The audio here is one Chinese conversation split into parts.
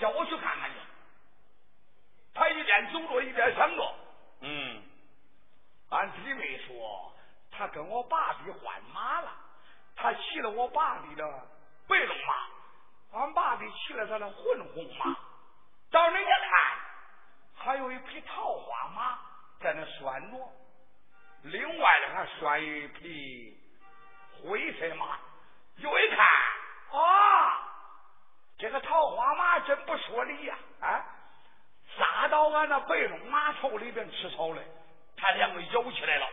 说叫我去看看去。他一边走着一边想着，嗯，俺弟妹说他跟我爸比换马了，他骑了我爸比的白龙马，俺爸比骑了他的混红马。到人家看，还有一匹桃花马在那拴着，另外呢还拴一匹灰色马。又一看，啊，这个桃花马真不说理呀！啊，扎到俺那白龙马头里边吃草嘞，他两个咬起来了，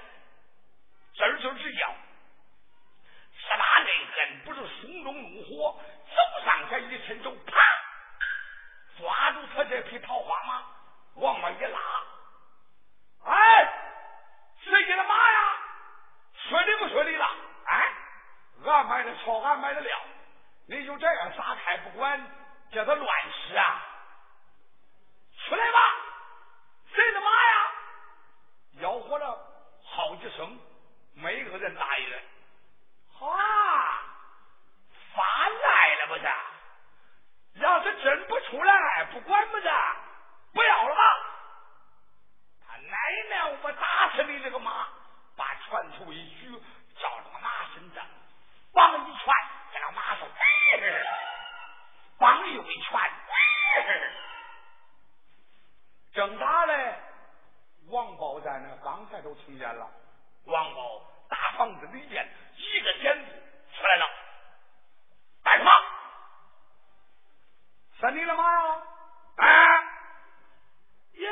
吱吱直叫。十八内恨不是胸中怒火，走上前一伸手，啪！抓住他这匹桃花马，往外一拉，哎，谁家的马呀？顺利不顺利了？哎，俺买的草，俺买的料，你就这样撒开不管，叫他乱使啊？出来吧，谁的马呀？吆喝了好几声，每个人答应。啊，发来了不是？要是真不出来，不管不是，不要了吧？他奶奶，我打死你这个马！把拳头一举，照着马身上往一拳，马说：“绑又一拳。”正打嘞，王宝在那，刚才都听见了。王宝大房子里边，一个剪子出来了，干什么？是你的马呀？啊，耶，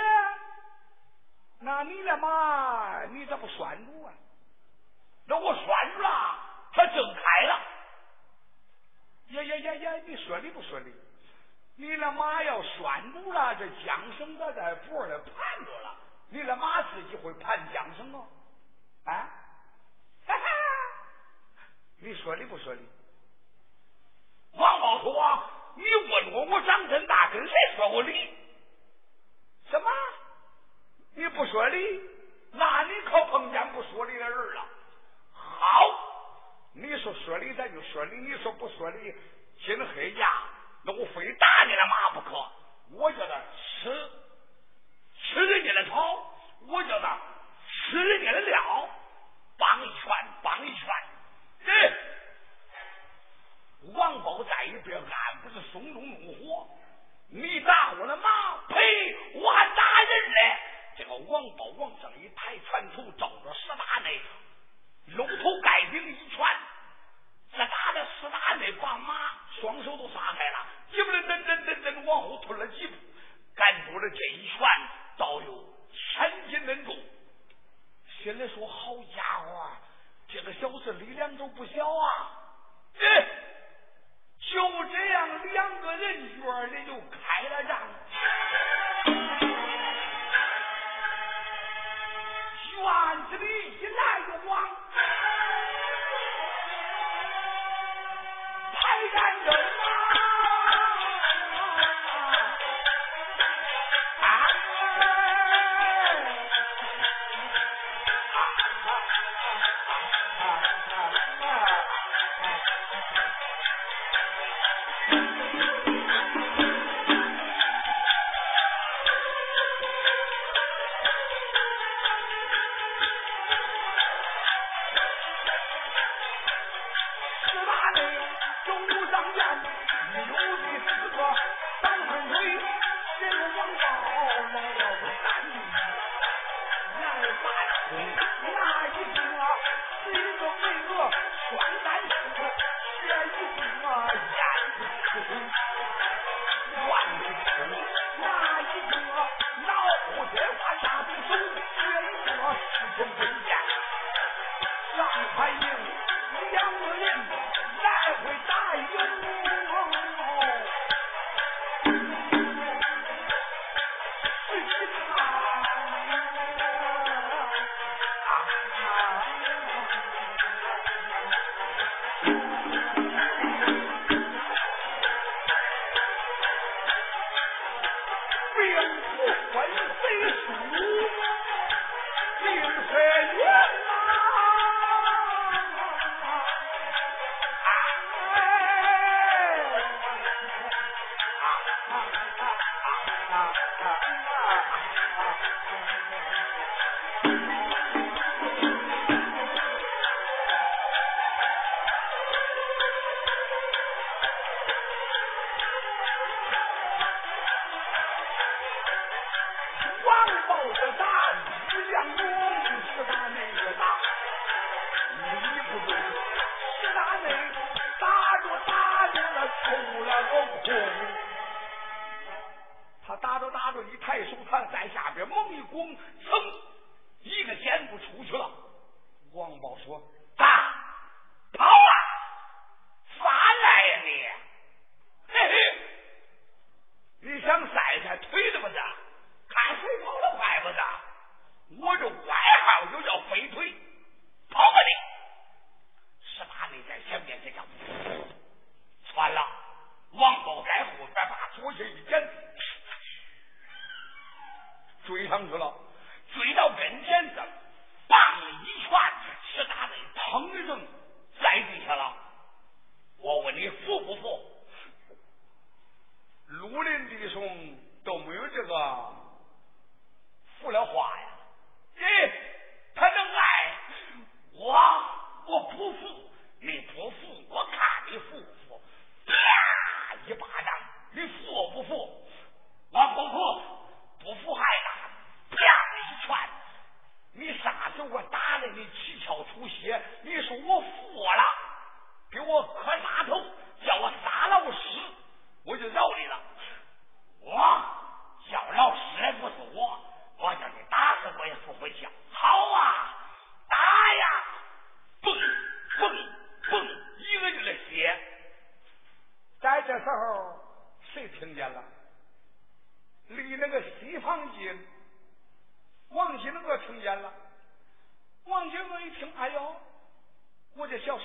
那你的马你咋不拴住啊？那我拴住了，它挣开了。耶耶耶耶，你说理不说理？你的马要拴住了，这缰绳子在脖里盘着了，你的马自己会盘缰绳吗？啊，哈哈，你说理不说理？王宝说啊。你问我，我长这么大跟谁说过理？什么？你不说理？那你可碰见不说理的人了。好，你说说理咱就说理，你说不说理，今黑呀，那我非打你的马不可。我叫他吃吃人家的草，我叫他吃人家的料，帮一拳，帮一拳，对。王宝在一边，俺不是松中怒火。你打我的马，呸！我还打人嘞！这个王宝往上一抬，拳头照着十大内，露头盖顶一拳，这打的十大内把马双手都撒开了，急不噔噔噔噔往后退了几步，赶住了这一拳，倒有千斤恁重。心里说：好家伙，这个小子力量都不小啊！就这样，两个人院里就开了仗。院子里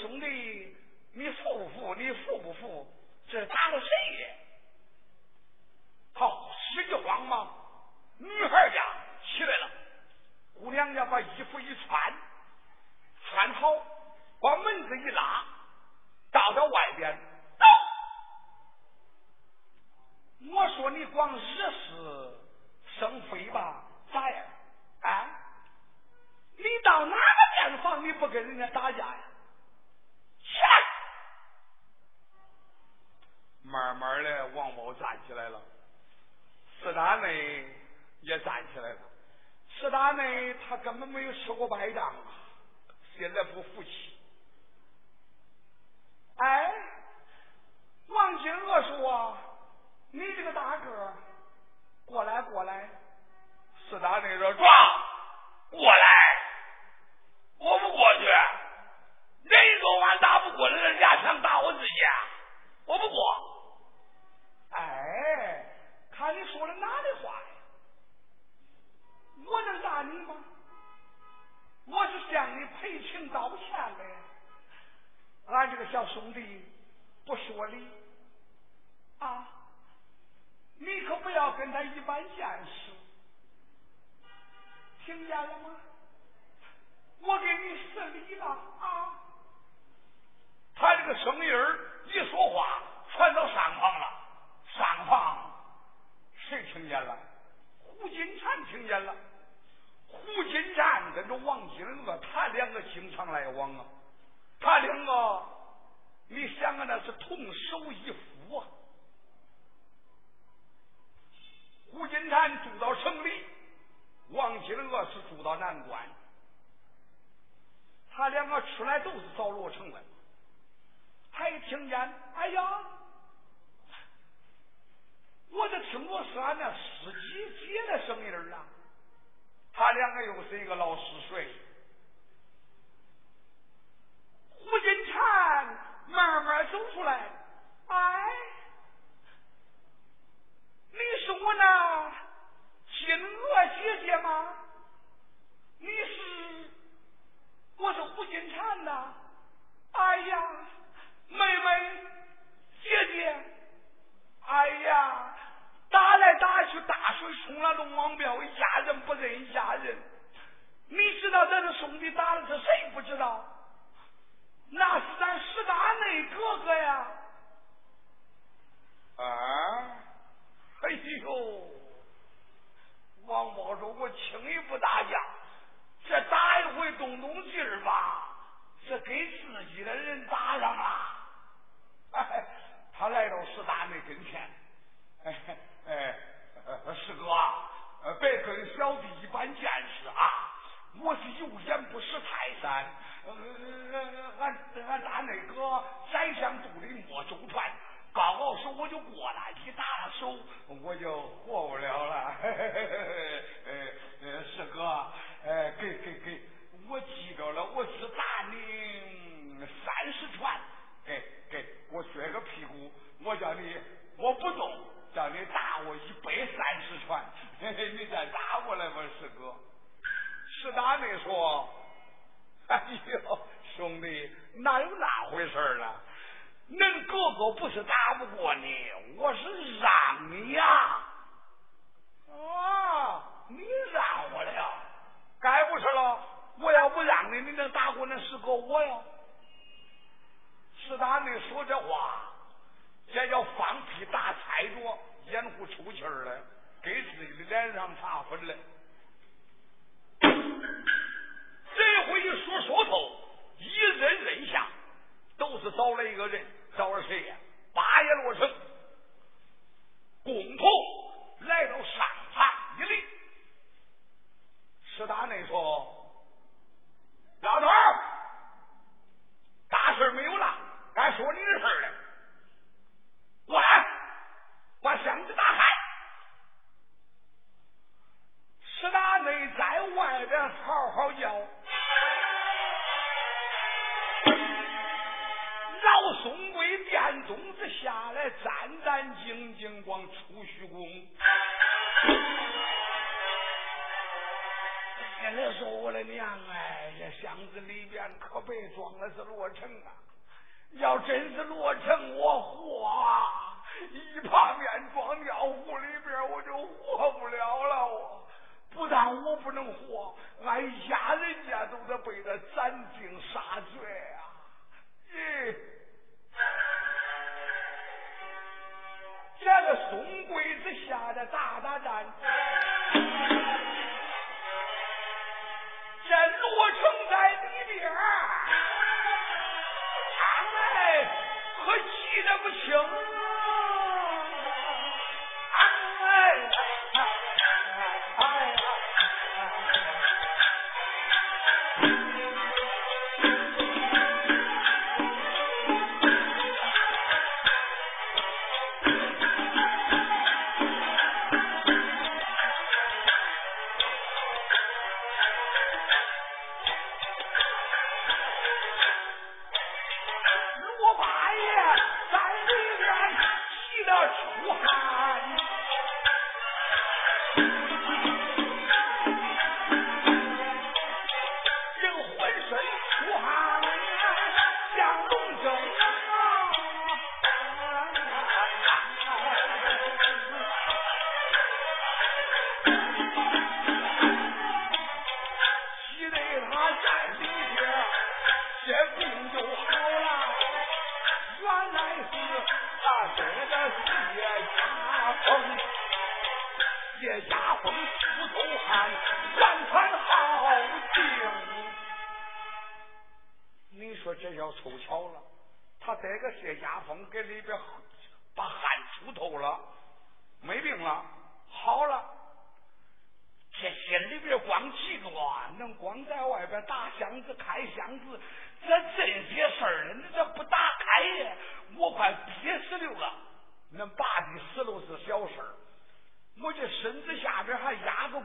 兄弟，你服不服？你服不服？这打了谁呀？好，使劲慌忙，女孩家起来了。姑娘家把衣服一穿，穿好，把门子一拉，到到外边。我说你光惹是生非吧？咋样？啊？你到哪个店房你不跟人家打架呀？起来！慢慢的，王宝站起来了，四大内也站起来了。四大内他根本没有吃过败仗啊，现在不服气。哎，王金娥说。你这个大个，过来过来，四大内说壮，过来，我不过去，人说俺打不过来人家想打我自己，我不过。说了哪里话呀？我能打你吗？我是向你赔情道歉的，俺这个小兄弟不说理啊。你可不要跟他一般见识，听见了吗？我给你施礼了啊！他这个声音一说话，传到上房了。上房谁听见了？胡金蝉听见了。胡金蝉跟着王金娥，他两个经常来往啊。他两个，你想啊，那是同手一夫啊。胡金蝉住到城里，王金娥是住到南关。他两个出来都是找罗成的，他一听见，哎呀，我这听着是俺那司机姐的声音啊！他两个又是一个老实水。胡金蝉慢慢走出来，哎。你是我那金娥姐姐吗？你是，我是胡金蝉呐。哎呀，妹妹，姐姐，哎呀，来打去，大水冲了龙王庙，一家人不认一家人。你知道咱这兄弟打的是谁？不知道，那是咱石大内哥哥呀。啊。哎呦，王宝说：“我轻易不打架，这打一回动动劲儿吧，这给自己的人打上了。”哎，他来到石大内跟前，哎哎，师哥，别跟小弟一般见识啊！我是有眼不识泰山，俺俺大内哥宰相肚里摸周传。刚好手我就过来，一打手我就活不了了。嘿嘿嘿嘿嘿，呃，师哥，哎，给给给，我记着了，我是打你三十拳，给给我撅个屁股，我叫你，我不动，你再打过来吧，师哥。石大内说：“哎呦，兄弟，哪有那回事了？恁哥哥不是打不过你，我是让你呀。”啊！你让我了，该不是了。我要不让你，你能打过那师哥我呀？是他那说这话，这叫放屁打菜着，掩护出气儿来，给自己的脸上擦粉了。这回一说说头，一人人下，都是找了一个人，找了谁呀？八爷罗成，共同来到上。一立，石大内说：“老头儿，大事没有了，该说你的事了。过来，把箱子打开。”石大内在好好叫，老宋贵殿中子下来，战战兢兢往出虚宫。现在说我的娘哎，这箱子里边可别装的是罗成啊！要真是罗成，我活啊！一把面装尿壶里边，我就活不了了。我不但我不能活，俺家人家都得被他斩尽杀绝啊！咦，这个宋贵子下的大大战。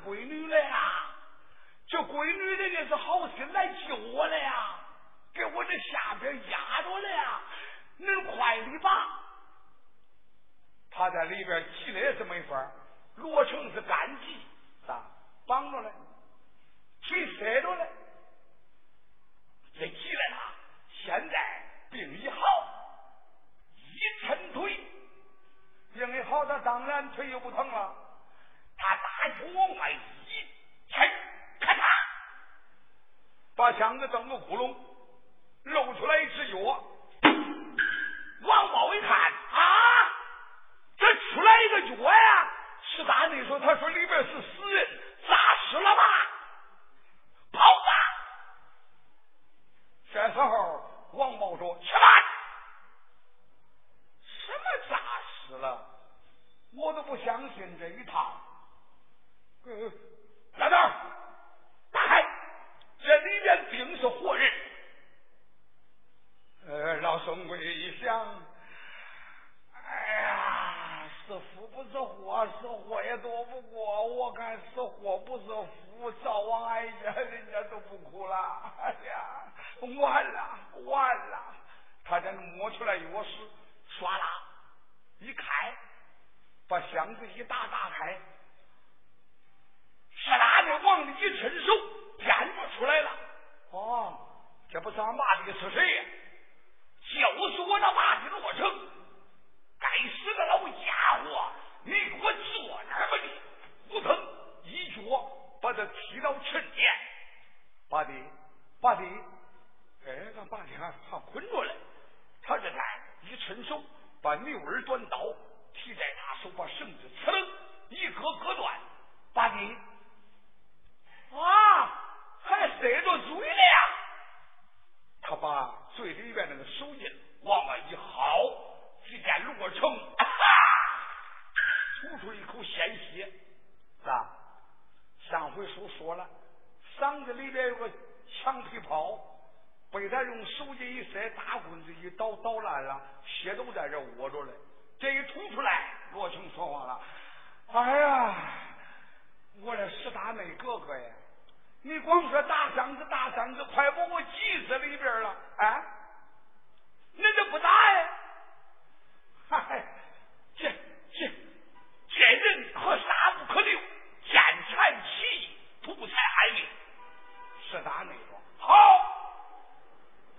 闺女来啊，这闺女人家是好心来救我了呀，给我这下边压着了呀，恁快的吧。他在里边急了也是没法，罗成是干急啊，绑着了，谁摔着了？这急了他，现在病一好，一抻腿，病一好他当然腿又不疼了。他打脚往外一踩，咔嚓，把箱子整个窟窿露出来一只脚。王宝一看，啊，这出来一个脚呀。是大力说，他说里边是死人，诈尸了吧？跑吧。这时候王宝说，吃饭。什么诈尸了？我都不相信这一套。老道，打开，这里面定是活人。呃，老孙贵一想，哎呀，是福不是祸，是祸也躲不过。我看是祸不是福，早晚挨着，人家都不哭了。哎呀，完了完了！他这摸出来钥匙，唰啦一开，把箱子一打打开，哧啦的往里一伸手，电就出来了。哦，这不是俺马的是谁呀？就是我那马的罗成。该死的老家伙！你给我坐那儿吧你！扑腾一脚把他踢到尘间。八弟，八弟，哎，俺八弟还还捆着嘞。他这才一伸手，把牛耳短刀提在他手，把绳子呲楞一割割断。八弟，还塞着嘴了！他把嘴里边那个手印往外一薅。只见罗成 吐出一口鲜血，是吧？上回书说了，嗓子里边有个墙皮泡，被他用手机一塞，大棍子一捣，捣烂了，血都在这窝着嘞。这一吐出来，罗成说话了：“哎呀，我的石大妹哥哥呀，你光说大嗓子大嗓子，快把我急死里边了啊！你这不打呀？”嗨，这这这人可杀不可留，见财起意，图财害命。是大内说好，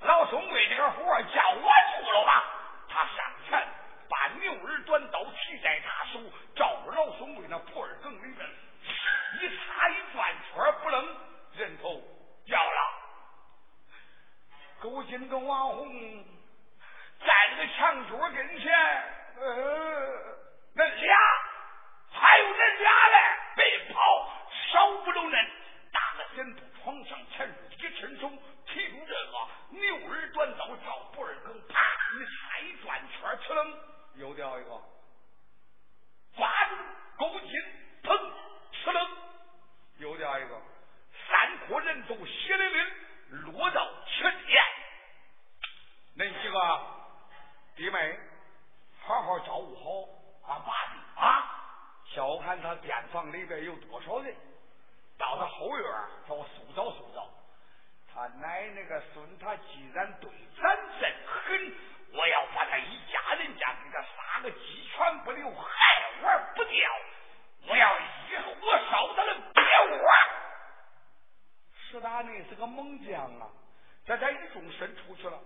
老宋贵这个活叫我做了吧。他上前把牛耳短刀提在他手，照着老宋贵那破耳梗里边一插一转圈，不能人头掉了。勾金跟王红。在那个墙角跟前，呃，那俩还有那俩嘞，被跑少不了恁，打个枕头床上前入一伸手提住这个牛耳短刀，照脖儿梗，啪一插一转圈，呲楞又掉一个，抓住勾筋，砰，呲楞又掉一个，三颗人头血淋淋落到前边，恁几个。弟妹，好好照顾好俺爸的啊！小看房里边有多少人，到他后院叫我塑造塑造。他奶奶个孙，他既然对咱这么狠，我要把他一家人家给他杀个鸡犬不留，还玩不掉。我要一火烧他的别窝。石大内是个猛将啊，这他一纵身出去了。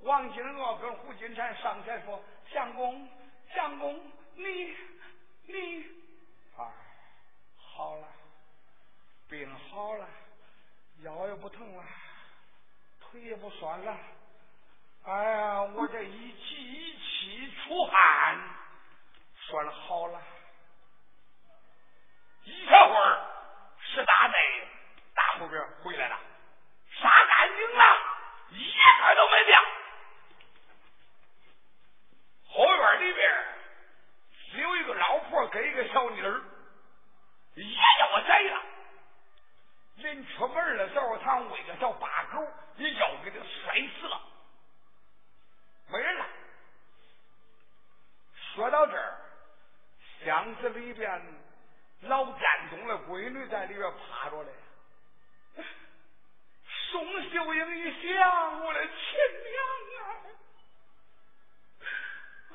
王金娥跟胡金蝉上前说：“相公，相公，你你，啊，好了，病好了，腰也不疼了，腿也不酸了。哎呀，我这一急一气出汗，算好了。一小会儿，石大内大后边回来了，杀干净了，一个都没掉。”后院里边只有一个老婆跟一个小妮儿，也叫我宰了。人出门的时候，他喂个小八狗，一脚给他摔死了，没人了。说到这儿，箱子里边老占东的闺女在里边趴着嘞。宋秀英一想，我的亲娘啊！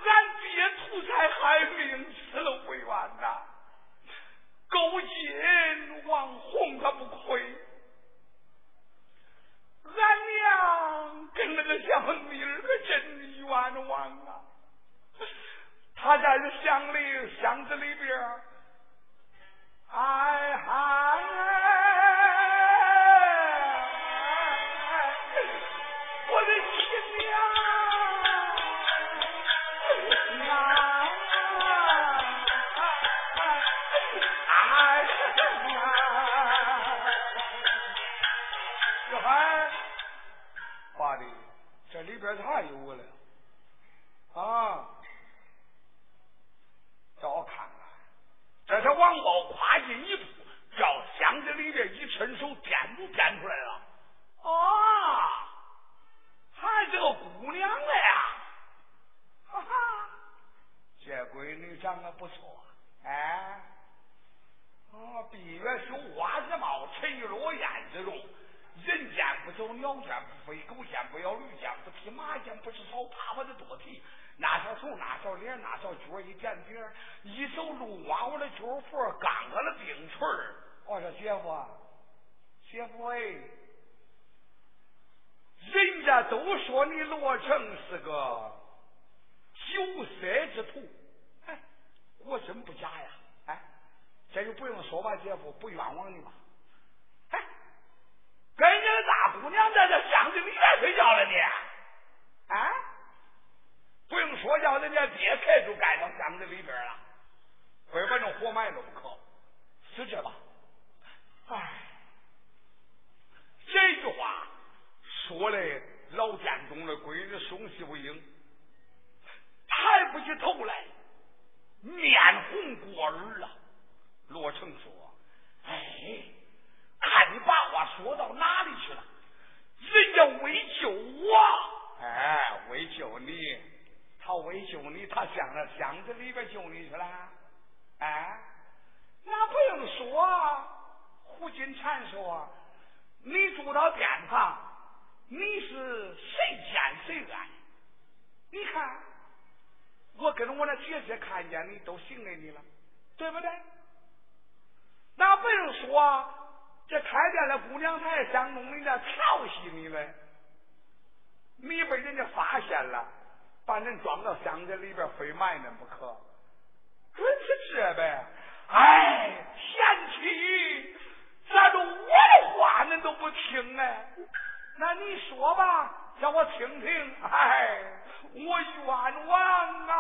俺爹图财害命，死了为冤呐！勾引王红他不亏，俺娘跟那个小红过耳了。罗成说：“哎，看你把话说到哪里去了？人家为救我，哎，为救你。”他为救你，他向那箱子里边救你去了，哎，那不用说。胡金蝉说：“你住到店旁，你是谁见谁爱？你看，我跟我那姐姐看见你，都信给你了，对不对？那不用说，这开店的姑娘，她还想弄人家调戏你嘞，你被人家发现了。”把人装到箱子里边非埋呢不可，准是这呗。哎，贤妻，咋着我的话恁都不听哎？那你说吧，叫我听听。哎，我冤枉啊！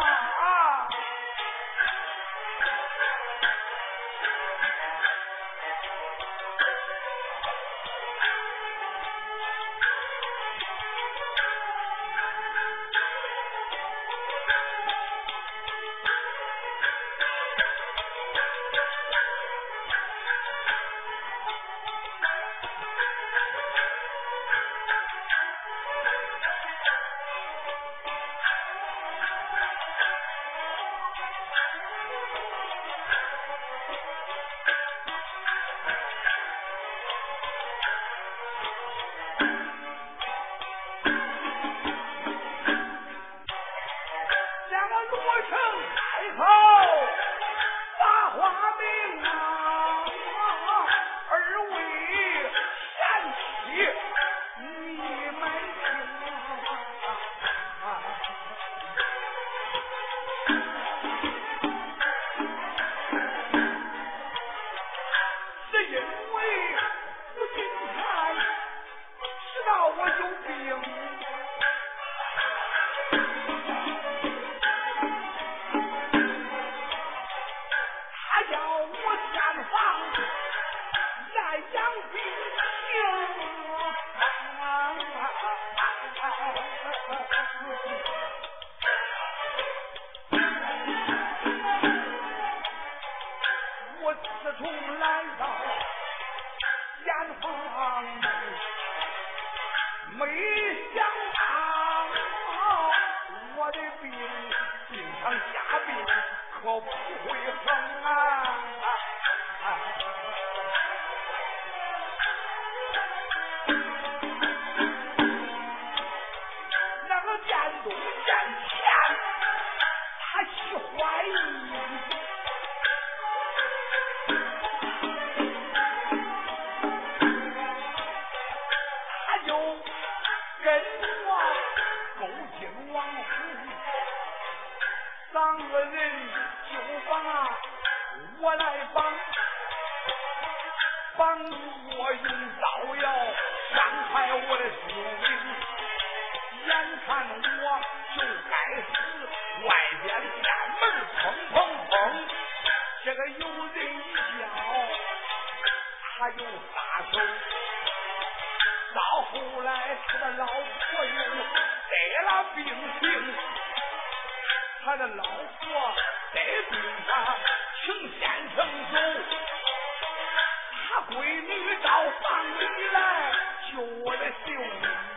一脚，他又撒手，到后来他老婆又得了病。情，他的老婆得病。了，请先生走，他闺女到房里来救我的性命。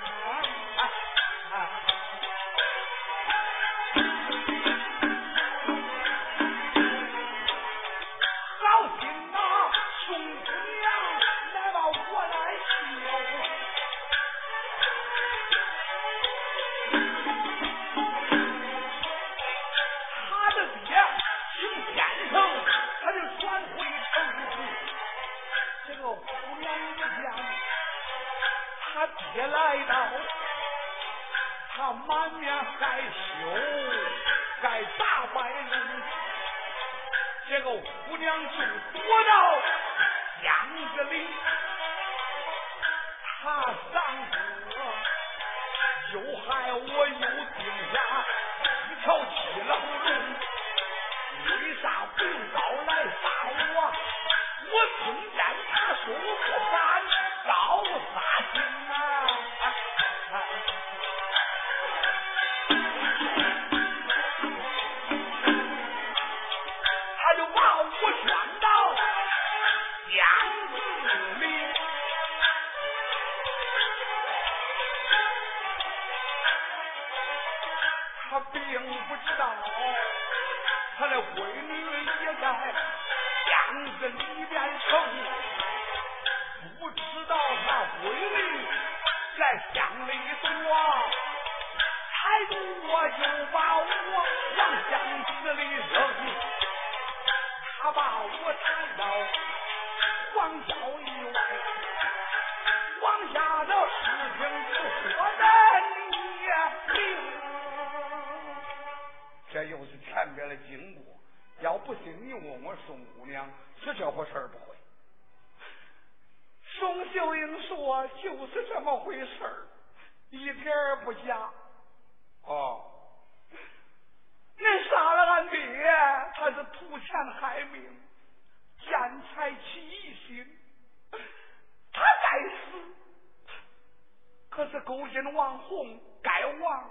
践王红该亡。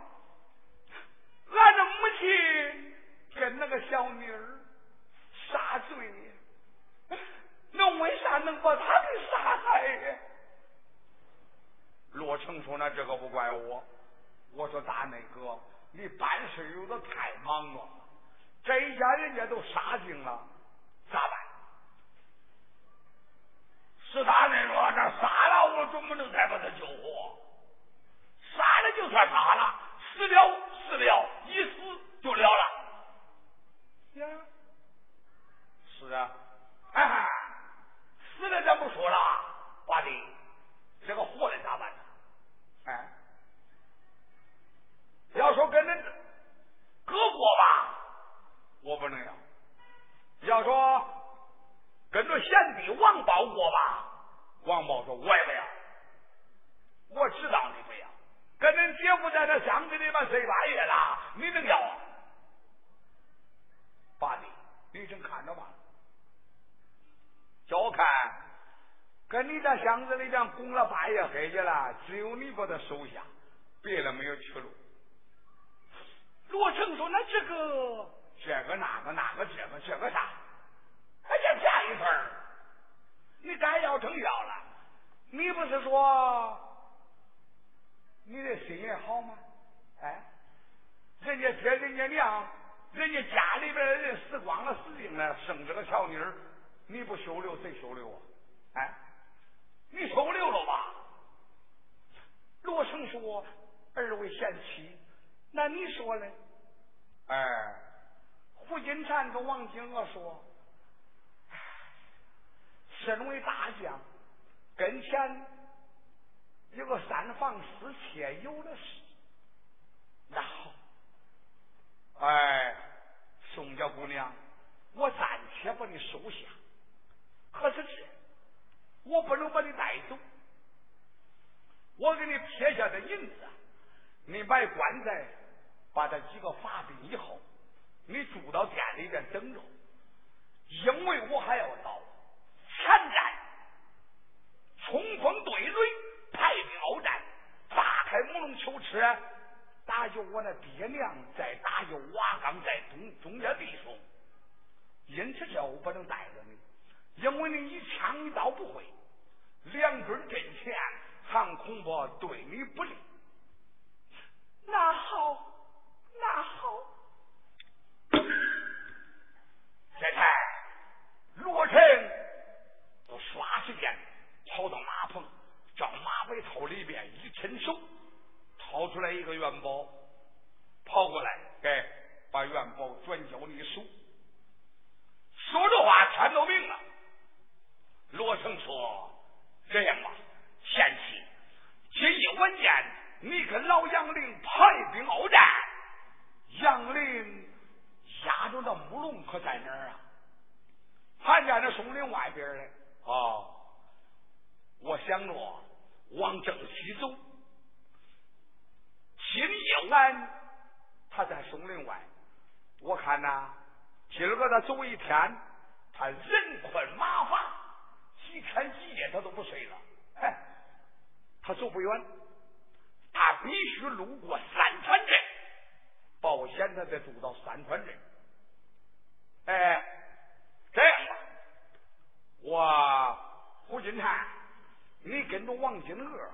俺的母亲跟那个小妮儿杀罪，那为啥能把他给杀害呀？罗成说：“那这个不怪我。”我说：“大内哥，你办事有点太忙了，这一家人家都杀尽了，咋办？”是大内说：“这杀了，我总不能再把他救活。杀了就算杀了，死了。”死了，一死就了了。呀，是啊，哎，死了咱不说了，八弟，这个活的咋办呢？哎，要说跟恁哥过吧，我不能要；要说跟着贤弟王宝过吧，王宝说我也不要。我知道你不要。跟恁姐夫在那箱子里边睡半夜了，你能要？八弟，你先看着吧。叫我看，跟你在箱子里边拱了半夜黑去了，只有你把他收下，别的没有去路。罗成说：“那这个，这个那个那个这个这个啥？还这便宜份你该要成要了，你不是说？”你的心也好吗？哎，人家爹，人家娘，人家家里边的人死光了，死净了，生这个小妮儿，你不收留谁收留啊？哎，你收留了吧？罗成说：“二位贤妻，那你说呢？”哎，胡金蝉跟王金娥说：“身为大将，跟前。”有个三房四妾，有的是。那好，哎，宋家姑娘，我暂且把你收下。可是这，我不能把你带走。我给你撇下的银子，你买棺材，把这几个法兵以后，你住到店里边等着，因为我还要到前站冲锋队垒。派兵鏖战，打开木龙球池，打救我那爹娘，再打救瓦岗在中中间弟兄。因此，这我不能带着你，因为你一枪一刀不会，两军阵前，还恐怕对你不利。天，他人困马乏，几天几夜他都不睡了。哎，他走不远，他必须路过三川镇，保险他得住到三川镇。哎，这样吧，我胡金泰，你跟着王金娥。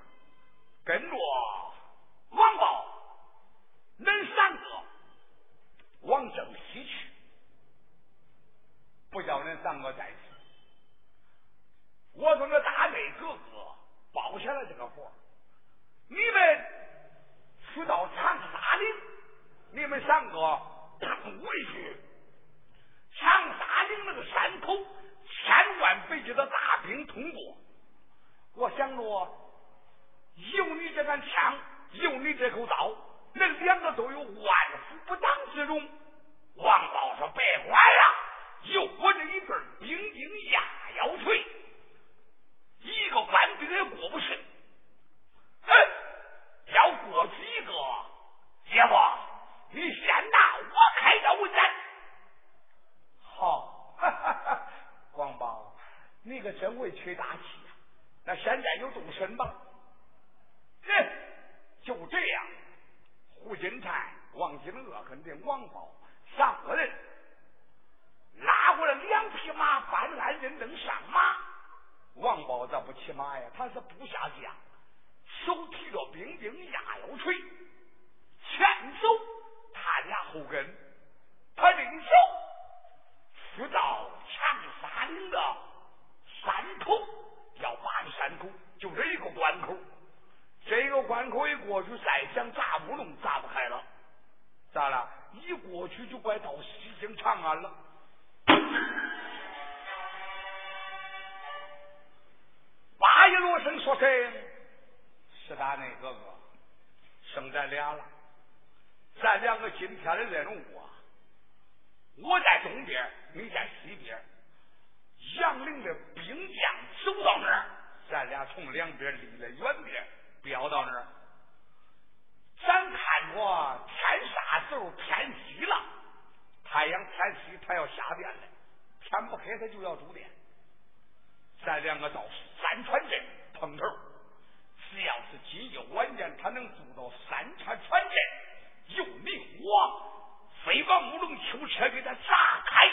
囚车给他砸开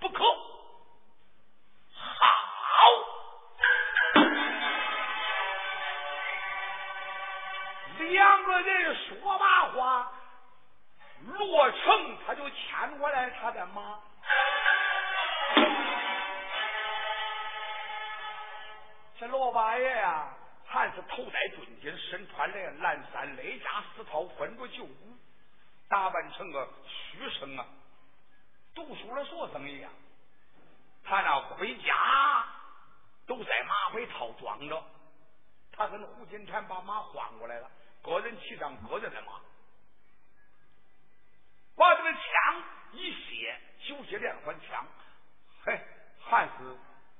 不可！好，两个人说罢话，罗成他就牵过来他的马。这罗八爷呀，还是头戴盾巾，身穿嘞蓝衫，内加丝袍，分着旧布，打扮成个书生啊。全，把马换过来了，个人骑上个人的马，把这个枪一卸，修息两环枪，嘿，还是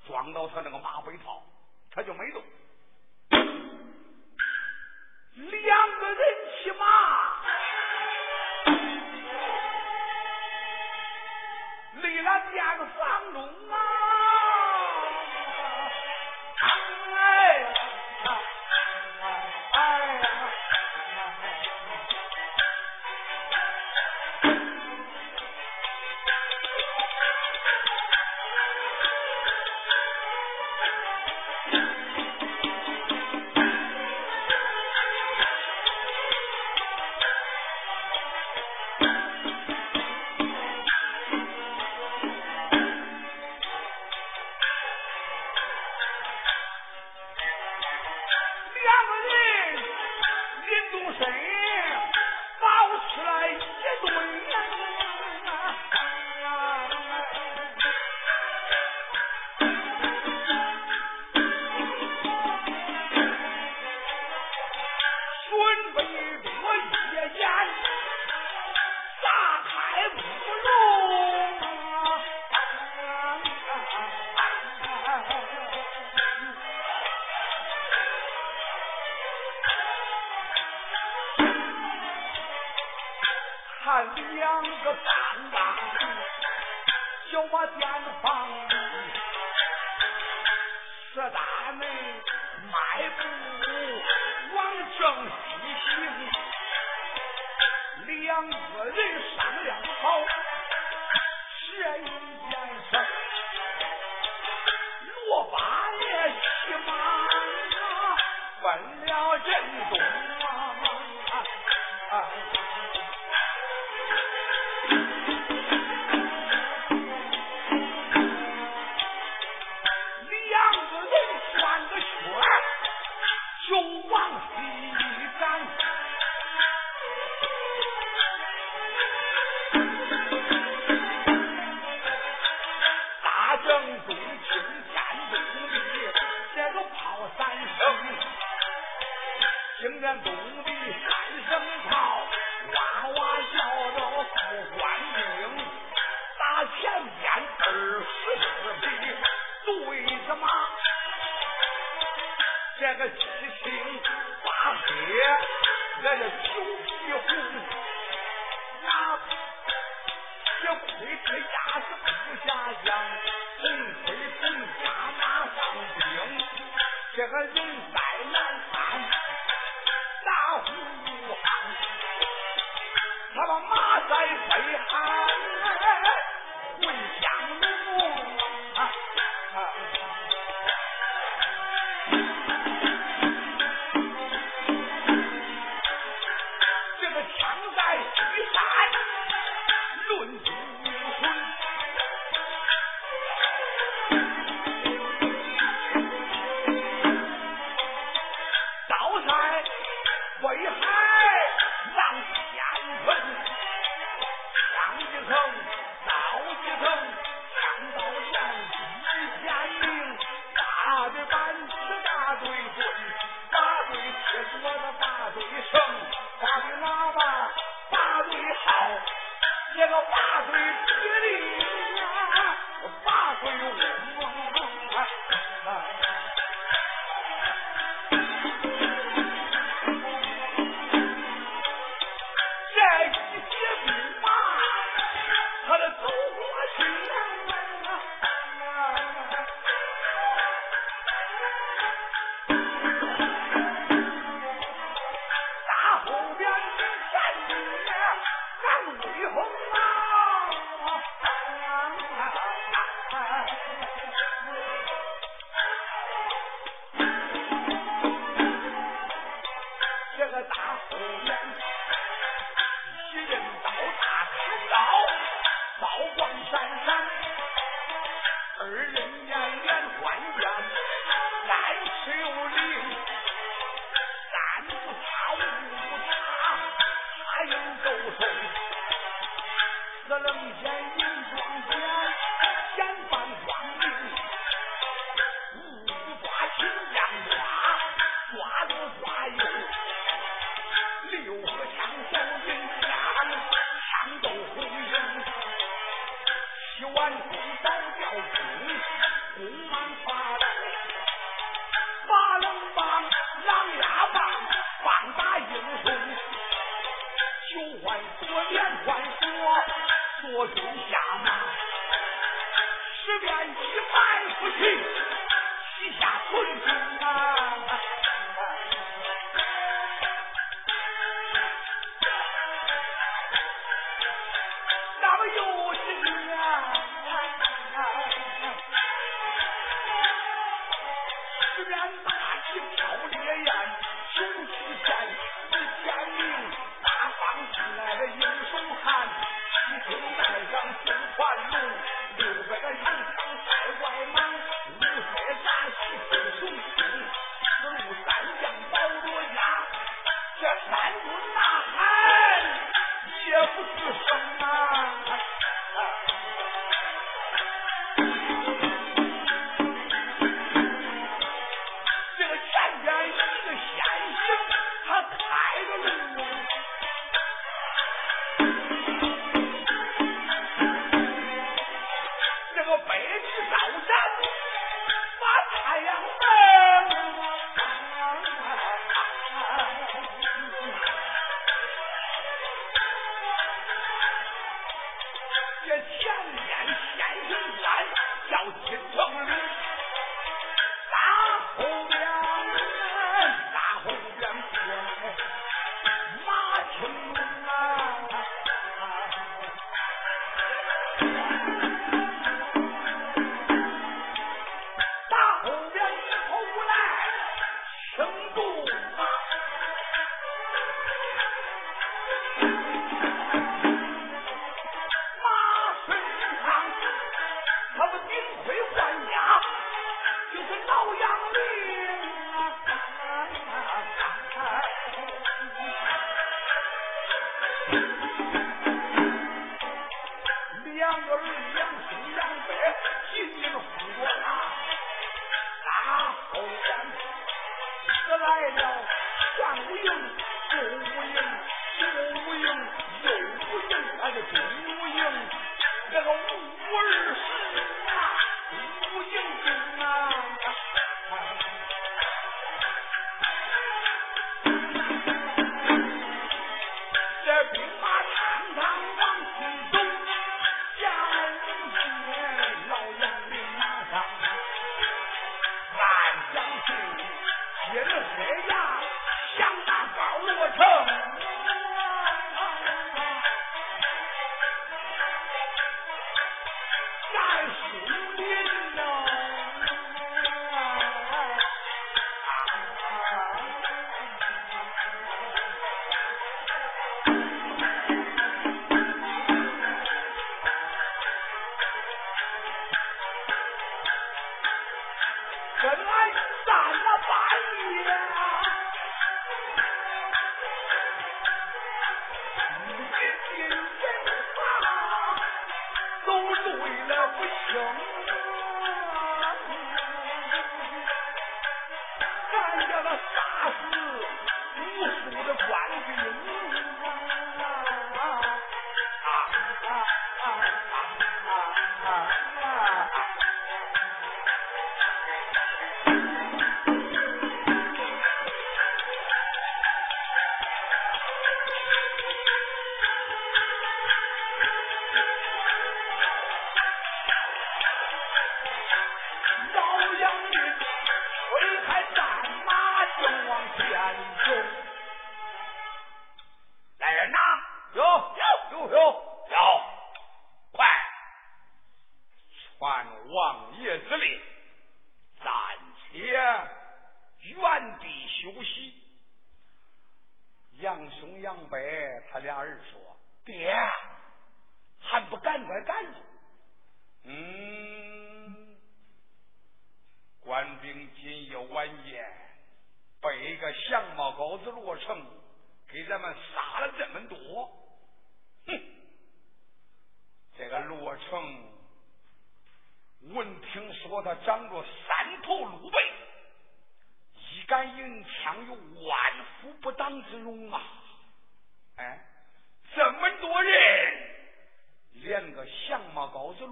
撞到他那个马。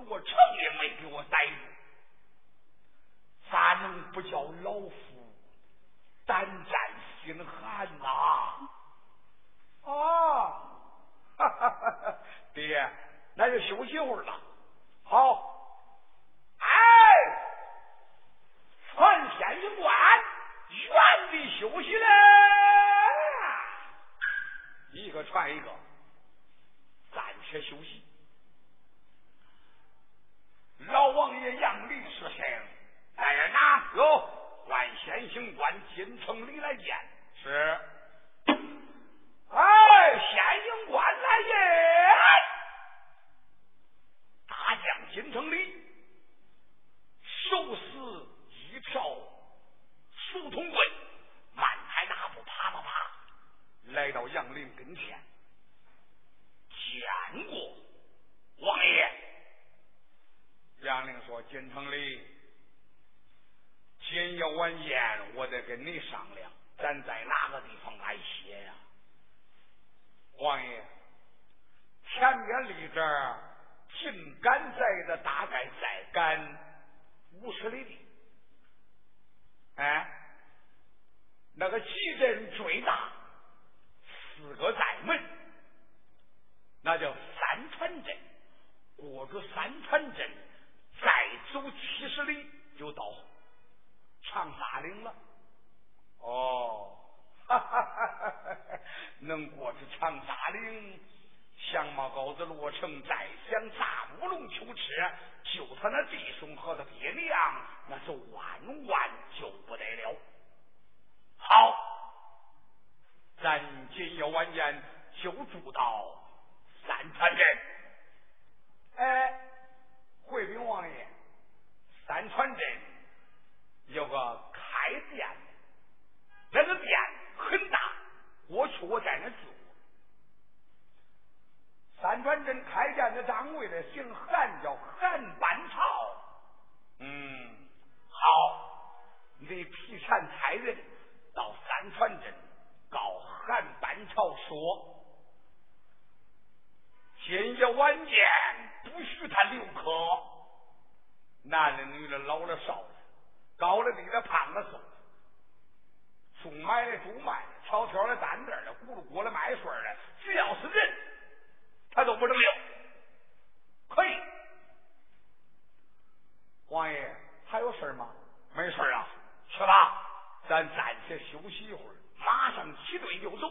罗成也没给我逮住，咋能不叫老夫胆战心寒呐？啊，哈哈哈哈，爹，那就休息会儿了。吃，就他那弟兄和他爹娘，那是万万救不得了。好，咱今夜晚宴就住到三川镇。哎，回禀王爷，三川镇有个开店，那个店很大，我去我在那住。三川镇开店的掌柜的姓韩，叫韩班朝。嗯，好，你劈山差人到三川镇告韩班朝说，今夜晚间不许他留客，男的女的老的少的，高的低的胖的瘦的，送买的中卖的，挑挑的担担的，咕噜咕噜买水的，只要是人。他都不能留。可以，王爷还有事吗？没事啊，去吧，咱暂且休息一会儿，马上起队就走。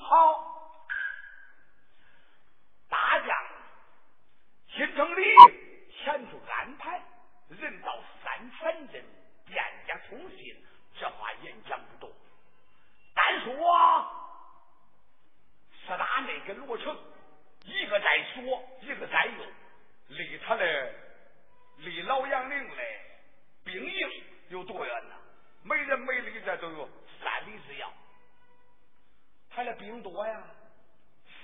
好，大将新城里前头安排人到三千人，店家通信，这话演讲不多，但是我。四大内跟罗成，一个在左，一个在右，离他的离老杨陵的兵营有多远呢？每人每里这都有三里之遥。他的兵多呀，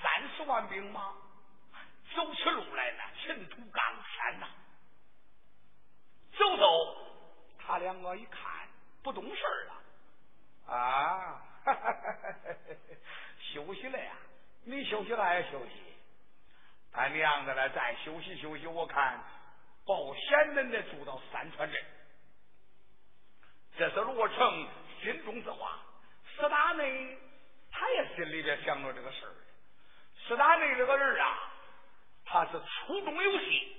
三十万兵马，走起路来呢，尘土冈山呐。走走，他两个一看不懂事了，啊，哈哈哈哈休息了呀、你休息了也休息？他娘的了再休息休息。我看保险人得住到三川镇，这是罗成心中之话。石大内他也心里边想着这个事儿。石大内这个人啊，他是粗中有细。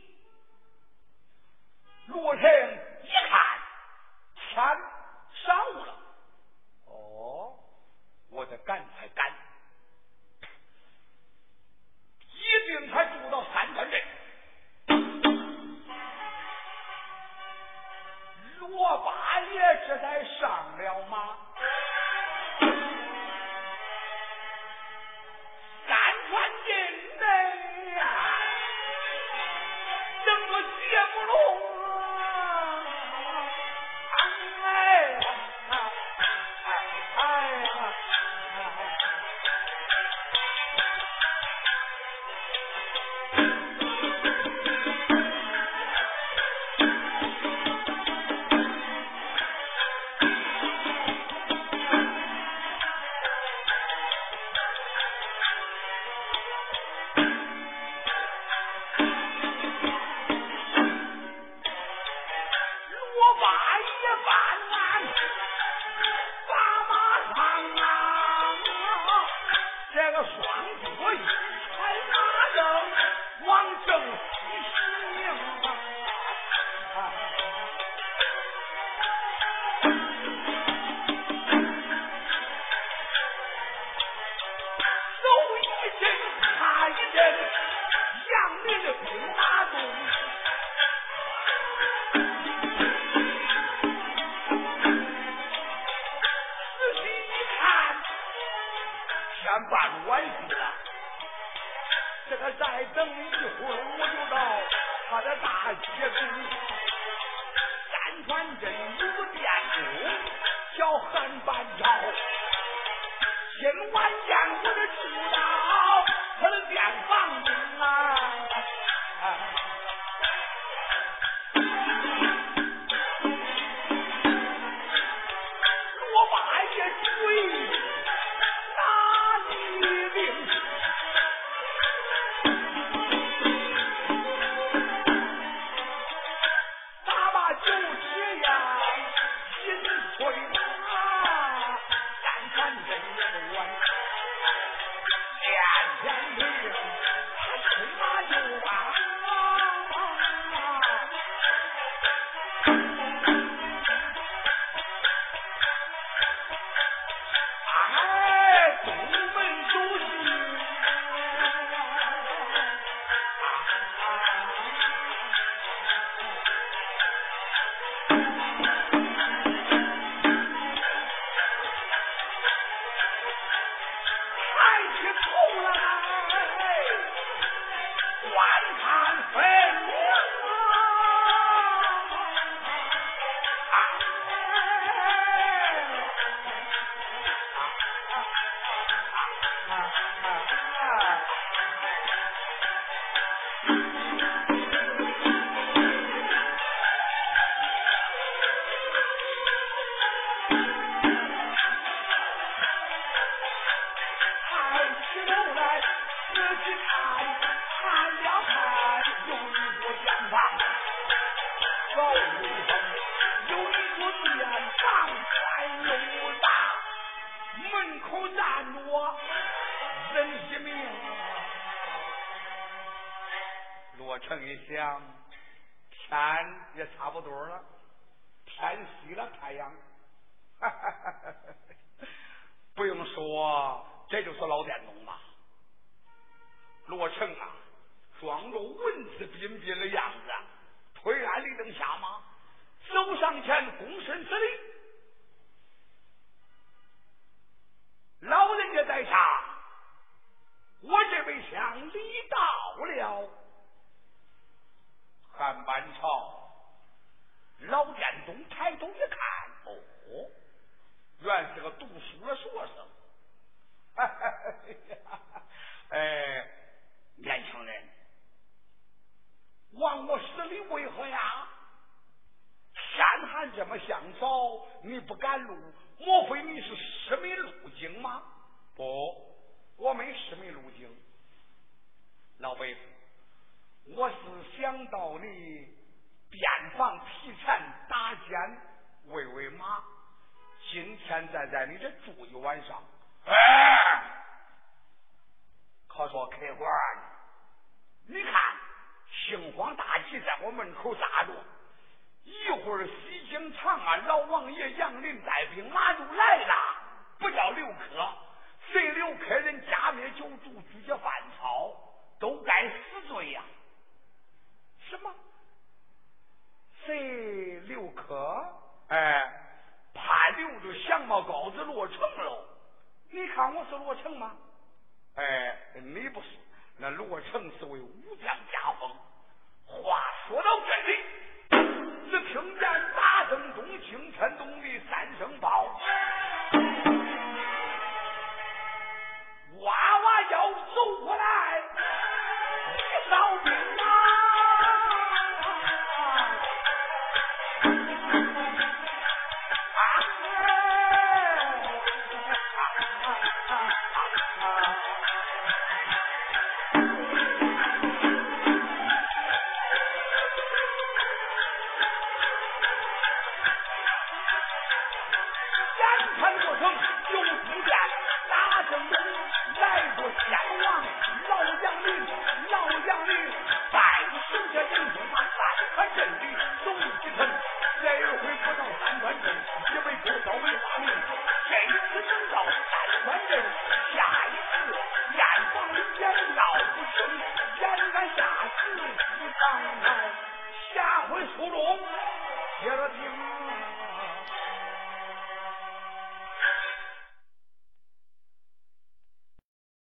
罗成一看天晌午了，哦，我得赶快赶，令他住到三川镇。罗八爷这才上了马。门口扎着，一会儿西京长安老王爷杨林带兵马就来了，不叫留客，谁刘客人家灭九族，举家犯草，都该死罪呀！什么？谁留客？哎，怕留着相貌高子落成喽？你看我是罗成吗？哎，你不是。那罗成是为武将加封。话说到这里，只听见大声中清天动地三声炮，